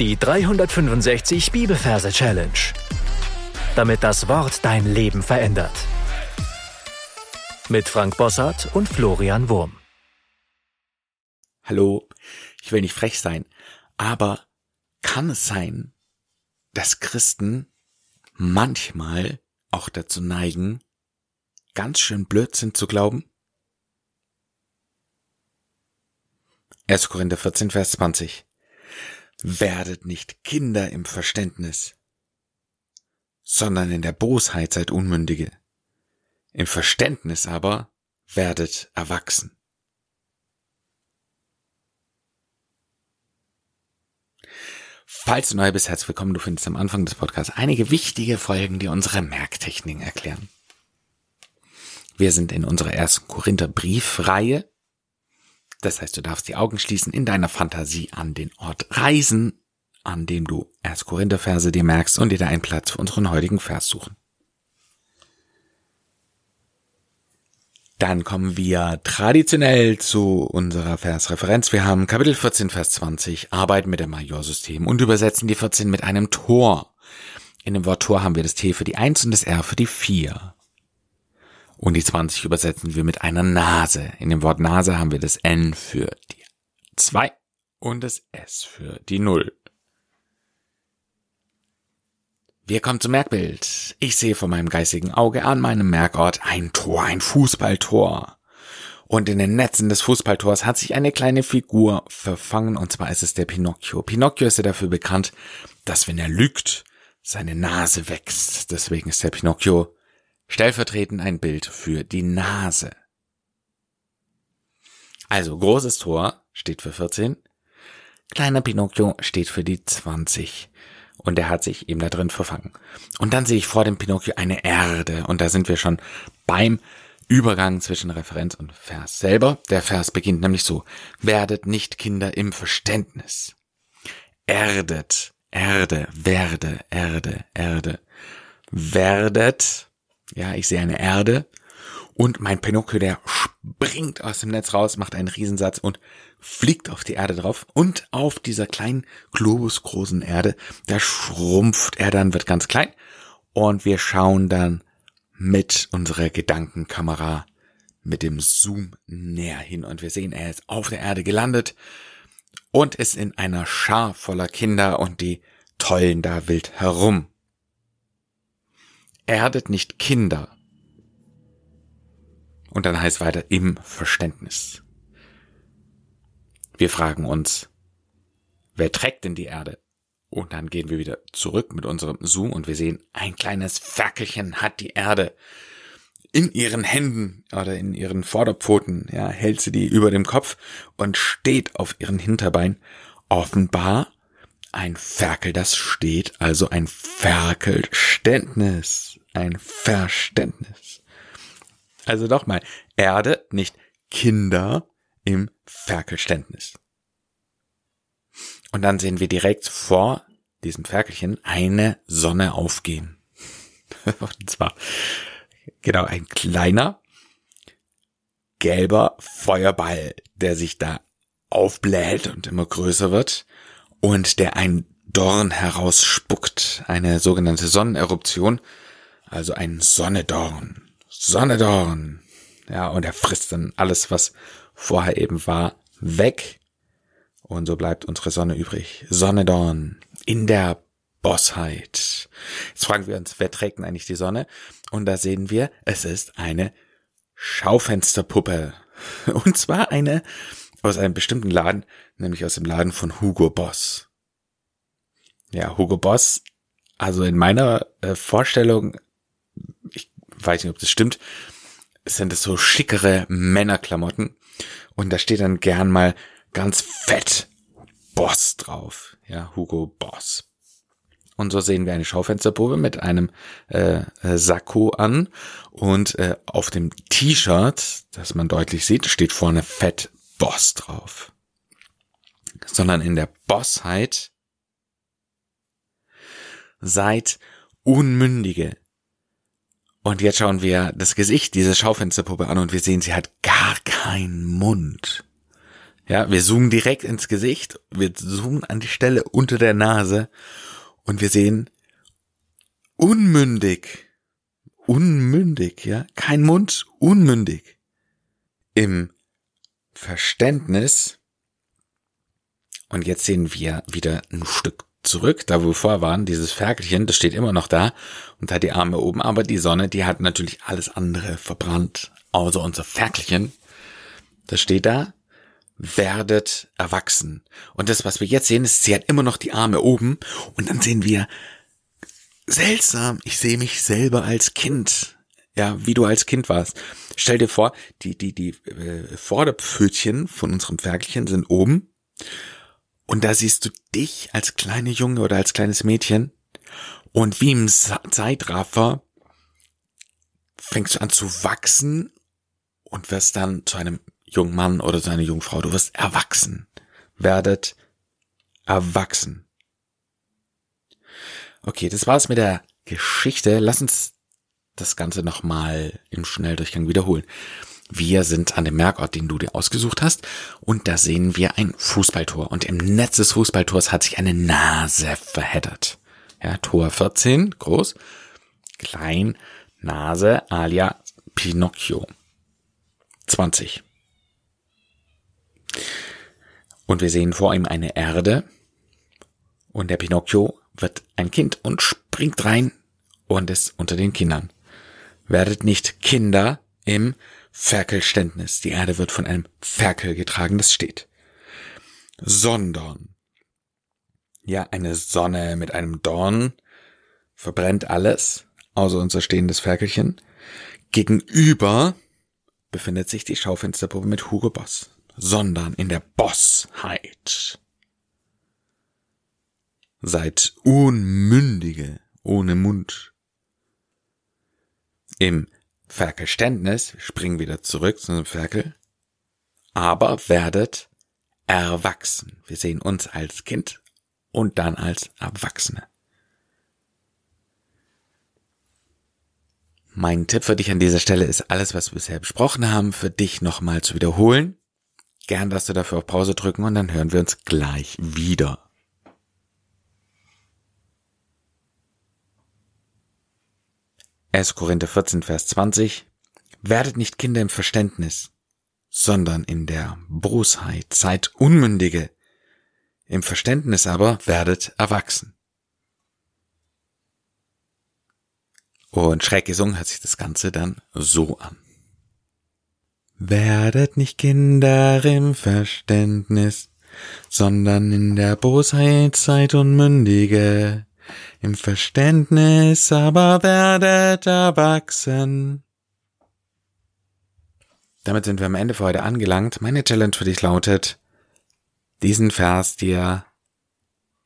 Die 365 Bibelverse Challenge. Damit das Wort dein Leben verändert. Mit Frank Bossart und Florian Wurm. Hallo, ich will nicht frech sein, aber kann es sein, dass Christen manchmal auch dazu neigen, ganz schön Blödsinn zu glauben? 1. Korinther 14, Vers 20. Werdet nicht Kinder im Verständnis, sondern in der Bosheit seid Unmündige. Im Verständnis aber werdet erwachsen. Falls du neu bist, herzlich willkommen. Du findest am Anfang des Podcasts einige wichtige Folgen, die unsere Merktechniken erklären. Wir sind in unserer ersten Korinther Briefreihe das heißt, du darfst die Augen schließen, in deiner Fantasie an den Ort reisen, an dem du erst Korintherverse dir merkst und dir da einen Platz für unseren heutigen Vers suchen. Dann kommen wir traditionell zu unserer Versreferenz. Wir haben Kapitel 14, Vers 20, arbeiten mit dem Majorsystem und übersetzen die 14 mit einem Tor. In dem Wort Tor haben wir das T für die 1 und das R für die 4. Und die 20 übersetzen wir mit einer Nase. In dem Wort Nase haben wir das N für die 2 und das S für die 0. Wir kommen zum Merkbild. Ich sehe vor meinem geistigen Auge an meinem Merkort ein Tor, ein Fußballtor. Und in den Netzen des Fußballtors hat sich eine kleine Figur verfangen, und zwar ist es der Pinocchio. Pinocchio ist ja dafür bekannt, dass wenn er lügt, seine Nase wächst. Deswegen ist der Pinocchio stellvertretend ein Bild für die Nase. Also großes Tor steht für 14, kleiner Pinocchio steht für die 20 und er hat sich eben da drin verfangen. Und dann sehe ich vor dem Pinocchio eine Erde und da sind wir schon beim Übergang zwischen Referenz und Vers selber. Der Vers beginnt nämlich so, werdet nicht Kinder im Verständnis. Erdet, Erde, werde, Erde, Erde. Werdet ja, ich sehe eine Erde und mein Pinocchio, der springt aus dem Netz raus, macht einen Riesensatz und fliegt auf die Erde drauf. Und auf dieser kleinen globusgroßen Erde, da schrumpft er dann, wird ganz klein. Und wir schauen dann mit unserer Gedankenkamera mit dem Zoom näher hin. Und wir sehen, er ist auf der Erde gelandet und ist in einer Schar voller Kinder und die tollen da wild herum erdet nicht Kinder. Und dann heißt weiter im Verständnis. Wir fragen uns, wer trägt denn die Erde? Und dann gehen wir wieder zurück mit unserem Zoom und wir sehen, ein kleines Ferkelchen hat die Erde in ihren Händen oder in ihren Vorderpfoten, ja, hält sie die über dem Kopf und steht auf ihren Hinterbein. Offenbar ein Ferkel, das steht, also ein Ferkelständnis, ein Verständnis. Also doch mal, Erde, nicht Kinder im Ferkelständnis. Und dann sehen wir direkt vor diesem Ferkelchen eine Sonne aufgehen. Und zwar, genau, ein kleiner, gelber Feuerball, der sich da aufbläht und immer größer wird und der ein Dorn herausspuckt, eine sogenannte Sonneneruption, also ein Sonnedorn. Sonnedorn. Ja, und er frisst dann alles, was vorher eben war, weg. Und so bleibt unsere Sonne übrig. Sonnedorn in der Bossheit. Jetzt fragen wir uns, wer trägt denn eigentlich die Sonne? Und da sehen wir, es ist eine Schaufensterpuppe. Und zwar eine aus einem bestimmten Laden, nämlich aus dem Laden von Hugo Boss. Ja, Hugo Boss, also in meiner äh, Vorstellung, ich weiß nicht, ob das stimmt, sind es so schickere Männerklamotten und da steht dann gern mal ganz fett Boss drauf. Ja, Hugo Boss. Und so sehen wir eine Schaufensterpuppe mit einem äh, äh, Sakko an und äh, auf dem T-Shirt, das man deutlich sieht, steht vorne fett Boss drauf. Sondern in der Bossheit seid Unmündige. Und jetzt schauen wir das Gesicht dieser Schaufensterpuppe an und wir sehen, sie hat gar keinen Mund. Ja, wir zoomen direkt ins Gesicht, wir zoomen an die Stelle unter der Nase und wir sehen unmündig, unmündig, ja, kein Mund, unmündig. Im Verständnis, und jetzt sehen wir wieder ein Stück zurück, da wo wir vorher waren, dieses Ferkelchen, das steht immer noch da und hat die Arme oben, aber die Sonne, die hat natürlich alles andere verbrannt, außer unser Ferkelchen. Das steht da, werdet erwachsen. Und das, was wir jetzt sehen, ist, sie hat immer noch die Arme oben und dann sehen wir, seltsam, ich sehe mich selber als Kind. Ja, wie du als Kind warst. Stell dir vor, die, die, die äh, Vorderpfötchen von unserem Ferkelchen sind oben und da siehst du dich als kleine Junge oder als kleines Mädchen und wie im Zeitraffer fängst du an zu wachsen und wirst dann zu einem jungen Mann oder zu einer jungen Frau. Du wirst erwachsen. Werdet erwachsen. Okay, das war's mit der Geschichte. Lass uns das Ganze nochmal im Schnelldurchgang wiederholen. Wir sind an dem Merkort, den du dir ausgesucht hast, und da sehen wir ein Fußballtor. Und im Netz des Fußballtors hat sich eine Nase verheddert. Ja, Tor 14, groß, klein, Nase, alia Pinocchio. 20. Und wir sehen vor ihm eine Erde, und der Pinocchio wird ein Kind und springt rein und ist unter den Kindern. Werdet nicht Kinder im Ferkelständnis. Die Erde wird von einem Ferkel getragen, das steht. Sondern. Ja, eine Sonne mit einem Dorn verbrennt alles, außer unser stehendes Ferkelchen. Gegenüber befindet sich die Schaufensterpuppe mit Hugo Boss, sondern in der Bossheit. Seid Unmündige ohne Mund. Im Verständnis, springen wieder zurück zu einem Ferkel, aber werdet erwachsen. Wir sehen uns als Kind und dann als Erwachsene. Mein Tipp für dich an dieser Stelle ist, alles, was wir bisher besprochen haben, für dich nochmal zu wiederholen. Gern, dass du dafür auf Pause drücken und dann hören wir uns gleich wieder. 1. Korinther 14, Vers 20. Werdet nicht Kinder im Verständnis, sondern in der Bosheit. Seid Unmündige. Im Verständnis aber werdet erwachsen. Und schräg gesungen hat sich das Ganze dann so an. Werdet nicht Kinder im Verständnis, sondern in der Bosheit seid Unmündige. Im Verständnis aber werdet erwachsen. Damit sind wir am Ende für heute angelangt. Meine Challenge für dich lautet, diesen Vers dir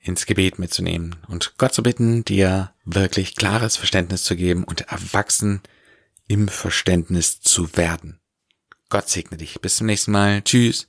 ins Gebet mitzunehmen und Gott zu bitten, dir wirklich klares Verständnis zu geben und erwachsen im Verständnis zu werden. Gott segne dich. Bis zum nächsten Mal. Tschüss.